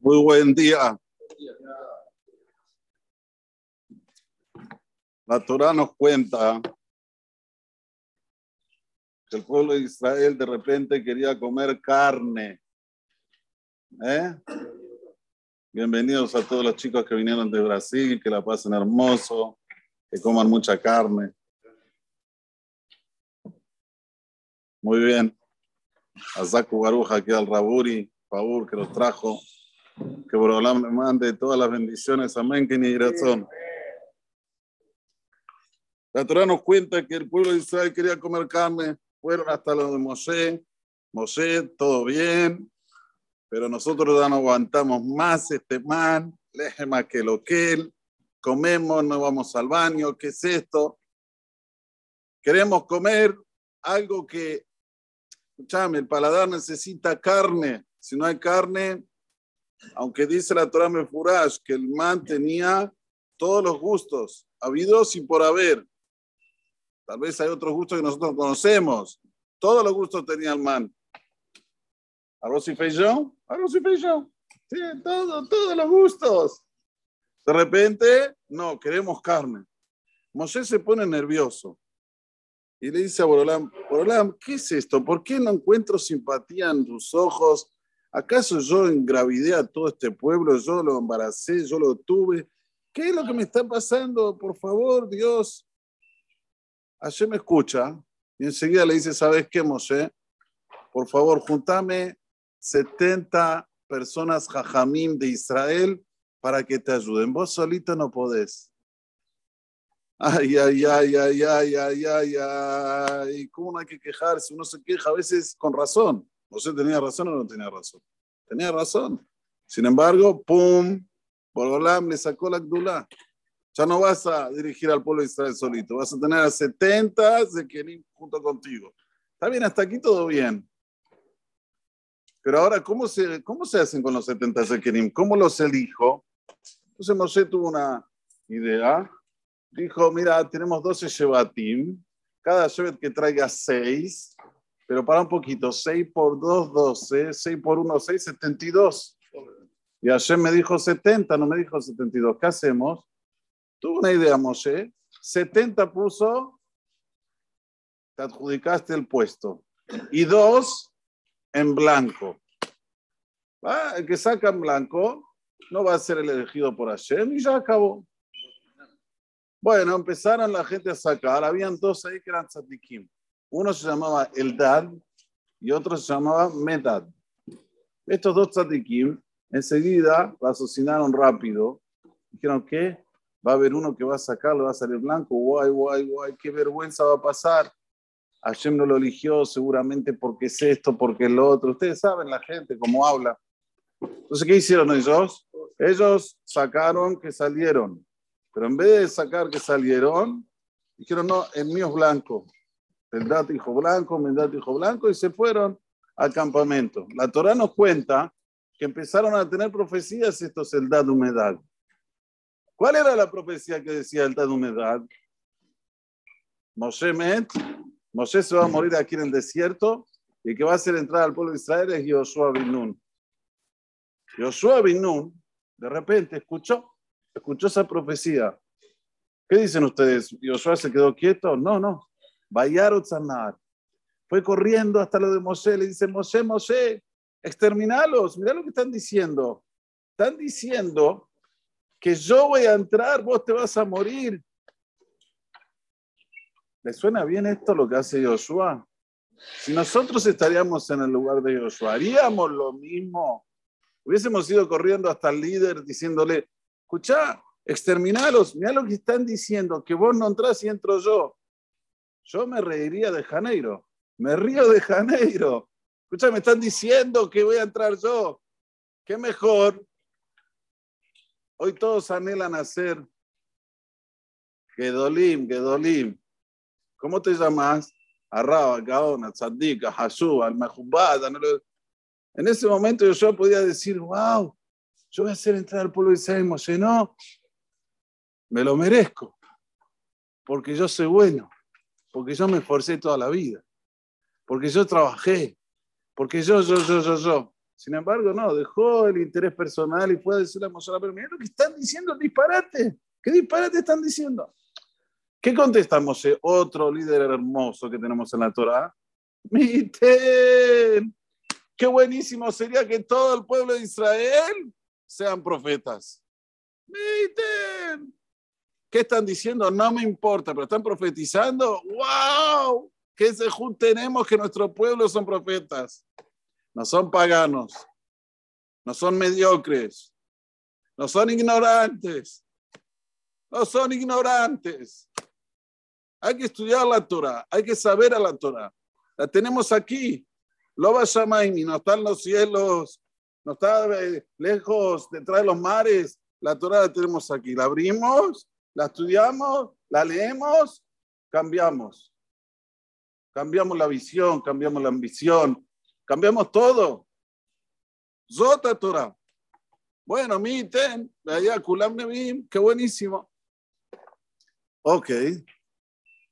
Muy buen día. La Torah nos cuenta que el pueblo de Israel de repente quería comer carne. ¿Eh? Bienvenidos a todos los chicos que vinieron de Brasil, que la pasen hermoso, que coman mucha carne. Muy bien. A Zaku Baruja aquí al Raburi, favor que los trajo. Que Borolam le mande todas las bendiciones. Amén, que ni razón. La Torah nos cuenta que el pueblo de Israel quería comer carne. Fueron hasta lo de Mosé. Mosé, todo bien. Pero nosotros ya no aguantamos más este man. más que lo que él. Comemos, no vamos al baño. ¿Qué es esto? Queremos comer algo que, escúchame, el paladar necesita carne. Si no hay carne, aunque dice la Torah Mefurash que el man tenía todos los gustos, habidos y por haber. Tal vez hay otros gustos que nosotros conocemos. Todos los gustos tenía el man. Arroz y feijón, arroz y feijón. Sí, todo, todos los gustos. De repente, no, queremos carne. Moshe se pone nervioso y le dice a Borolam, Borolam, ¿qué es esto? ¿Por qué no encuentro simpatía en tus ojos? ¿Acaso yo engravidé a todo este pueblo? Yo lo embaracé, yo lo tuve. ¿Qué es lo que me está pasando? Por favor, Dios. Ayer me escucha y enseguida le dice, ¿sabes qué, Moshe? Por favor, juntame 70 personas jajamim de Israel para que te ayuden. Vos solito no podés. Ay, ay, ay, ay, ay, ay, ay, ay. ¿Cómo no hay que quejarse? Uno se queja a veces con razón. ¿Usted tenía razón o no tenía razón? Tenía razón. Sin embargo, ¡pum! Borolam le sacó la Gdula. Ya no vas a dirigir al pueblo de Israel solito, vas a tener a 70 de junto contigo. Está bien, hasta aquí todo bien. Pero ahora, ¿cómo se, cómo se hacen con los 70 Zekerim? ¿Cómo los elijo? Entonces Moshe tuvo una idea. Dijo, mira, tenemos 12 Shevatim. Cada Shevet que traiga 6 pero para un poquito, 6 por 2, 12, 6 por 1, 6, 72. Y ayer me dijo 70, no me dijo 72. ¿Qué hacemos? Tuve una idea, Moshe. 70 puso, te adjudicaste el puesto. Y 2 en blanco. El que saca en blanco no va a ser el elegido por Hashem y ya acabó. Bueno, empezaron la gente a sacar. Habían dos ahí que eran tzadikim. Uno se llamaba Eldad y otro se llamaba Medad. Estos dos tzadikim enseguida asesinaron rápido. Dijeron que va a haber uno que va a sacarlo, va a salir blanco. Guay, guay, guay, qué vergüenza va a pasar. Hashem no lo eligió seguramente porque es esto, porque es lo otro. Ustedes saben la gente cómo habla. Entonces, ¿qué hicieron ellos? Ellos sacaron que salieron. Pero en vez de sacar que salieron, dijeron, no, el mío es blanco el dato hijo blanco, dato hijo blanco, y se fueron al campamento. La Torah nos cuenta que empezaron a tener profecías estos Eldad Humedad. ¿Cuál era la profecía que decía Eldad Humedad? Moshe Met, Moshe se va a morir aquí en el desierto y que va a hacer entrar al pueblo de Israel es Joshua bin Nun. Joshua bin Nun, de repente, escuchó, escuchó esa profecía. ¿Qué dicen ustedes? ¿Joshua se quedó quieto? No, no. Zanar. Fue corriendo hasta lo de Moshe, le dice, Moshe, Moshe, exterminalos, mira lo que están diciendo. Están diciendo que yo voy a entrar, vos te vas a morir. ¿Le suena bien esto lo que hace Joshua? Si nosotros estaríamos en el lugar de Joshua, haríamos lo mismo. Hubiésemos ido corriendo hasta el líder diciéndole, escucha, exterminalos, mira lo que están diciendo, que vos no entras y entro yo. Yo me reiría de Janeiro. Me río de Janeiro. Escucha, me están diciendo que voy a entrar yo. ¿Qué mejor? Hoy todos anhelan hacer Gedolim, Gedolim. ¿Cómo te llamas? Arraba, Gaona, Tzadika, Hashú, al En ese momento yo podía decir, wow, yo voy a hacer entrar al pueblo de Israel, no, me lo merezco, porque yo soy bueno porque yo me esforcé toda la vida, porque yo trabajé, porque yo, yo, yo, yo. Sin embargo, no, dejó el interés personal y fue a decirle a Moshe pero mira lo que están diciendo, disparate. ¿Qué disparate están diciendo? ¿Qué contesta Moshe? Otro líder hermoso que tenemos en la Torah. Miten, qué buenísimo sería que todo el pueblo de Israel sean profetas. Miten. ¿Qué están diciendo? No me importa, pero están profetizando. ¡Wow! ¿Qué se tenemos que nuestro pueblo son profetas? No son paganos, no son mediocres, no son ignorantes, no son ignorantes. Hay que estudiar la Torah, hay que saber a la Torah. La tenemos aquí. Lo va a no está en los cielos, no está eh, lejos, detrás de los mares. La Torah la tenemos aquí. La abrimos, la estudiamos, la leemos, cambiamos. Cambiamos la visión, cambiamos la ambición, cambiamos todo. Zota Torah. Bueno, miten, allá Kulam Nevim, qué buenísimo. Ok.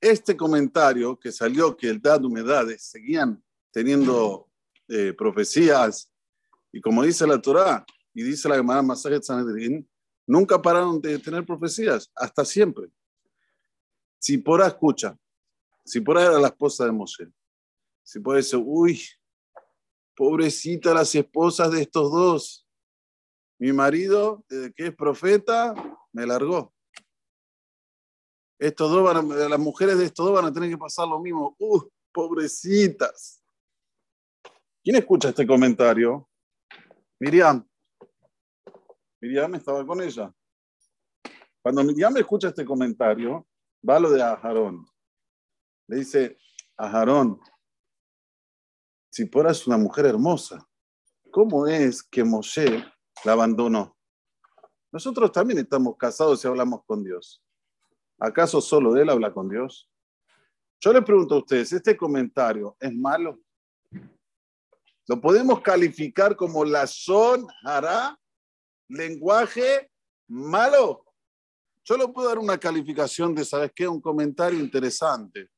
Este comentario que salió que el Dad Humedades seguían teniendo eh, profecías, y como dice la Torah, y dice la Gemara Masajet Sanedrin, nunca pararon de tener profecías, hasta siempre. Si por escucha, si por era la esposa de Moshe, si por eso, uy, pobrecita las esposas de estos dos, mi marido, que es profeta, me largó. Estos dos van las mujeres de estos dos van a tener que pasar lo mismo. Uh, pobrecitas. ¿Quién escucha este comentario? Miriam. Miriam estaba con ella. Cuando Miriam escucha este comentario, va lo de Ajarón. Le dice, Ajarón, si es una mujer hermosa, ¿cómo es que Moshe la abandonó? Nosotros también estamos casados y hablamos con Dios. ¿Acaso solo él habla con Dios? Yo le pregunto a ustedes, ¿este comentario es malo? ¿Lo podemos calificar como la son hará? ¿Lenguaje malo? Yo le puedo dar una calificación de, ¿sabes qué? Un comentario interesante.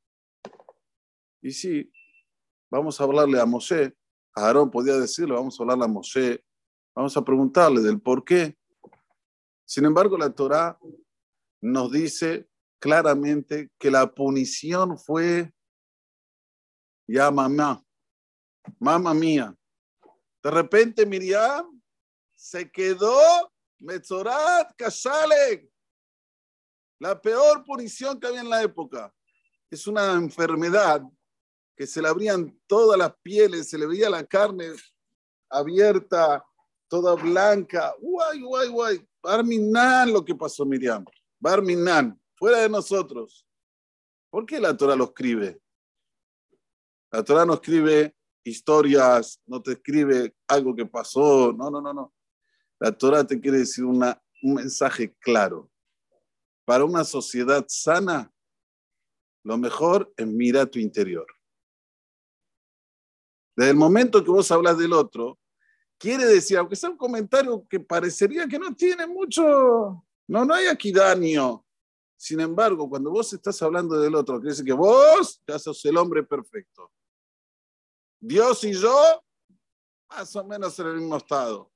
Y sí, vamos a hablarle a Moshe. A Aarón podía decirlo, vamos a hablarle a Moshe. Vamos a preguntarle del por qué. Sin embargo, la Torah nos dice claramente que la punición fue ya mamá, mamá mía. De repente Miriam se quedó Metzorat Kashalek. La peor punición que había en la época. Es una enfermedad que se le abrían todas las pieles, se le veía la carne abierta, toda blanca. Guay, guay, guay. Barminan lo que pasó Miriam. Barminan fuera de nosotros. ¿Por qué la Torah lo escribe? La Torah no escribe historias, no te escribe algo que pasó, no, no, no, no. La Torah te quiere decir una, un mensaje claro. Para una sociedad sana, lo mejor es mirar tu interior. Desde el momento que vos hablas del otro, quiere decir, aunque sea un comentario que parecería que no tiene mucho, no, no hay aquí daño, sin embargo, cuando vos estás hablando del otro, quiere decir que vos ya sos el hombre perfecto. Dios y yo, más o menos en el mismo estado.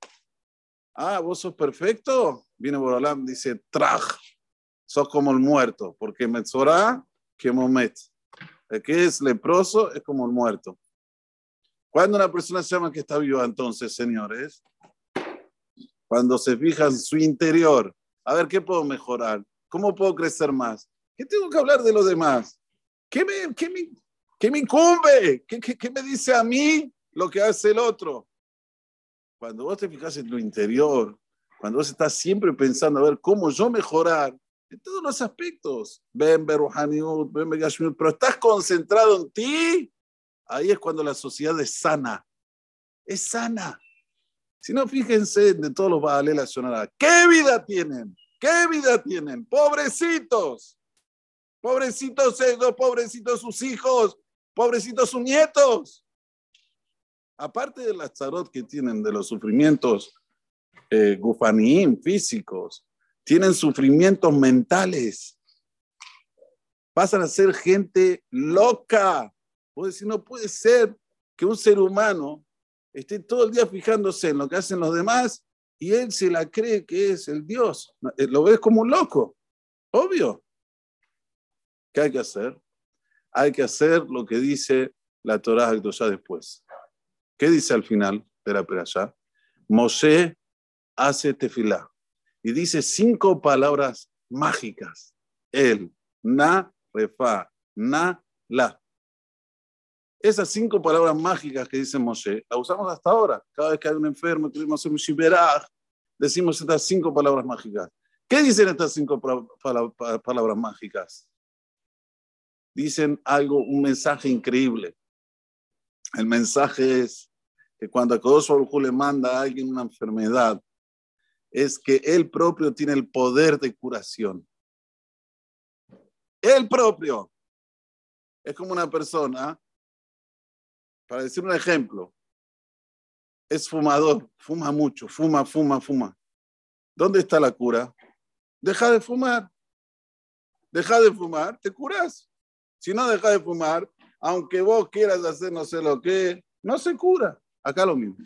Ah, vos sos perfecto. Viene Borolam, dice, traj, sos como el muerto, porque Metzorah, que Momet. El que es leproso es como el muerto. Cuando una persona se llama que está viva, entonces, señores, cuando se fija en su interior, a ver qué puedo mejorar, ¿Cómo puedo crecer más? ¿Qué tengo que hablar de los demás? ¿Qué me, qué me, qué me incumbe? ¿Qué, ¿Qué, qué, me dice a mí lo que hace el otro? Cuando vos te fijas en tu interior, cuando vos estás siempre pensando a ver cómo yo mejorar en todos los aspectos, ven, ven, ven, pero estás concentrado en ti, ahí es cuando la sociedad es sana. Es sana. Si no, fíjense de todos los Baales la ¿Qué vida tienen? ¿Qué vida tienen? Pobrecitos. Pobrecitos ellos, pobrecitos sus hijos, pobrecitos sus nietos. Aparte de las tarot que tienen de los sufrimientos eh, físicos, tienen sufrimientos mentales. Pasan a ser gente loca. Puede decir, no puede ser que un ser humano esté todo el día fijándose en lo que hacen los demás y él se la cree que es el Dios. Eh, lo ves como un loco, obvio. ¿Qué hay que hacer? Hay que hacer lo que dice la Torah después. ¿Qué dice al final de la perashá? Moshe hace tefilá y dice cinco palabras mágicas. Él, na, refa, na, la. Esas cinco palabras mágicas que dice Moshe, las usamos hasta ahora. Cada vez que hay un enfermo, queremos hacer un shiberaj, decimos estas cinco palabras mágicas. ¿Qué dicen estas cinco palabras mágicas? Dicen algo, un mensaje increíble. El mensaje es que cuando Akodosh Baruj le manda a alguien una enfermedad, es que él propio tiene el poder de curación. Él propio. Es como una persona para decir un ejemplo, es fumador, fuma mucho, fuma, fuma, fuma. ¿Dónde está la cura? Deja de fumar. Deja de fumar, te curas. Si no deja de fumar, aunque vos quieras hacer no sé lo que, no se cura. Acá lo mismo.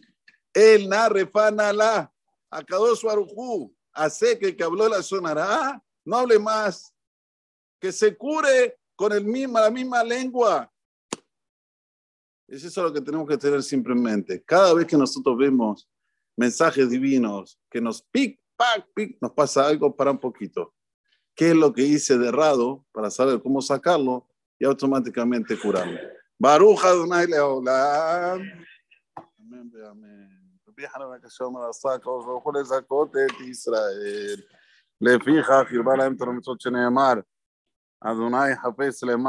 El la, acabó su arujú, hace que el que habló la sonará, no hable más, que se cure con el misma, la misma lengua, es eso lo que tenemos que tener siempre en mente. Cada vez que nosotros vemos mensajes divinos que nos pic, pac, pic, nos pasa algo para un poquito. ¿Qué es lo que hice de errado para saber cómo sacarlo y automáticamente curarlo? Baruja Adonai Leolam. אמן ואמן. רבי חנן הקשר אומר עשה הקדוש ברוך הוא לזכות את ישראל לפיכך ירבה להם את המצוות שנאמר אדוני חפש למען